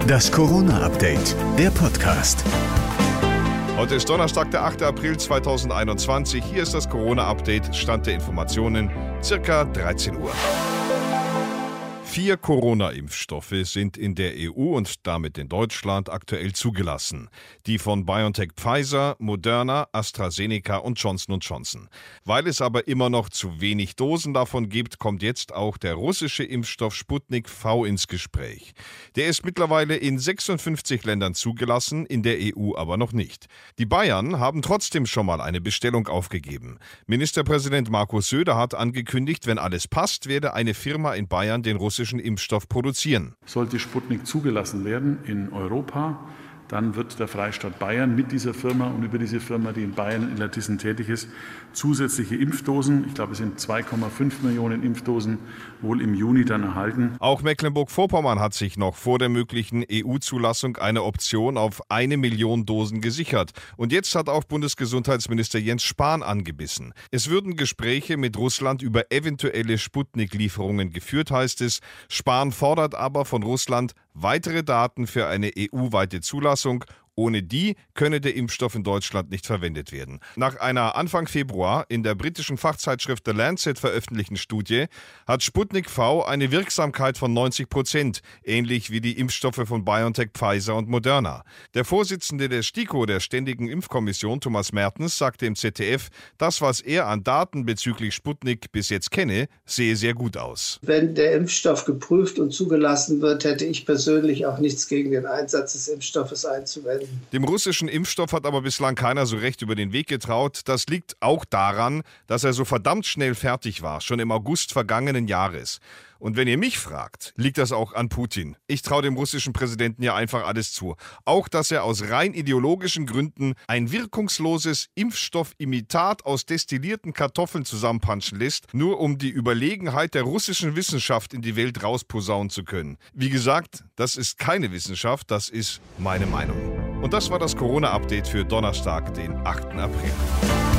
Das Corona-Update, der Podcast. Heute ist Donnerstag, der 8. April 2021. Hier ist das Corona-Update. Stand der Informationen, circa 13 Uhr. Vier Corona-Impfstoffe sind in der EU und damit in Deutschland aktuell zugelassen. Die von BioNTech Pfizer, Moderna, AstraZeneca und Johnson Johnson. Weil es aber immer noch zu wenig Dosen davon gibt, kommt jetzt auch der russische Impfstoff Sputnik V ins Gespräch. Der ist mittlerweile in 56 Ländern zugelassen, in der EU aber noch nicht. Die Bayern haben trotzdem schon mal eine Bestellung aufgegeben. Ministerpräsident Markus Söder hat angekündigt, wenn alles passt, werde eine Firma in Bayern den russischen russischen Impfstoff produzieren. Sollte Sputnik zugelassen werden in Europa, dann wird der Freistaat Bayern mit dieser Firma und über diese Firma, die in Bayern in Lattissen tätig ist, zusätzliche Impfdosen, ich glaube es sind 2,5 Millionen Impfdosen, wohl im Juni dann erhalten. Auch Mecklenburg-Vorpommern hat sich noch vor der möglichen EU-Zulassung eine Option auf eine Million Dosen gesichert. Und jetzt hat auch Bundesgesundheitsminister Jens Spahn angebissen. Es würden Gespräche mit Russland über eventuelle Sputnik-Lieferungen geführt, heißt es. Spahn fordert aber von Russland weitere Daten für eine EU-weite Zulassung ohne die könne der Impfstoff in Deutschland nicht verwendet werden. Nach einer Anfang Februar in der britischen Fachzeitschrift The Lancet veröffentlichten Studie hat Sputnik V eine Wirksamkeit von 90 Prozent, ähnlich wie die Impfstoffe von BioNTech, Pfizer und Moderna. Der Vorsitzende der STIKO, der Ständigen Impfkommission, Thomas Mertens, sagte im ZDF, das, was er an Daten bezüglich Sputnik bis jetzt kenne, sehe sehr gut aus. Wenn der Impfstoff geprüft und zugelassen wird, hätte ich persönlich auch nichts gegen den Einsatz des Impfstoffes einzuwenden. Dem russischen Impfstoff hat aber bislang keiner so recht über den Weg getraut. Das liegt auch daran, dass er so verdammt schnell fertig war, schon im August vergangenen Jahres. Und wenn ihr mich fragt, liegt das auch an Putin. Ich traue dem russischen Präsidenten ja einfach alles zu. Auch, dass er aus rein ideologischen Gründen ein wirkungsloses Impfstoffimitat aus destillierten Kartoffeln zusammenpanschen lässt, nur um die Überlegenheit der russischen Wissenschaft in die Welt rausposaunen zu können. Wie gesagt, das ist keine Wissenschaft, das ist meine Meinung. Und das war das Corona-Update für Donnerstag, den 8. April.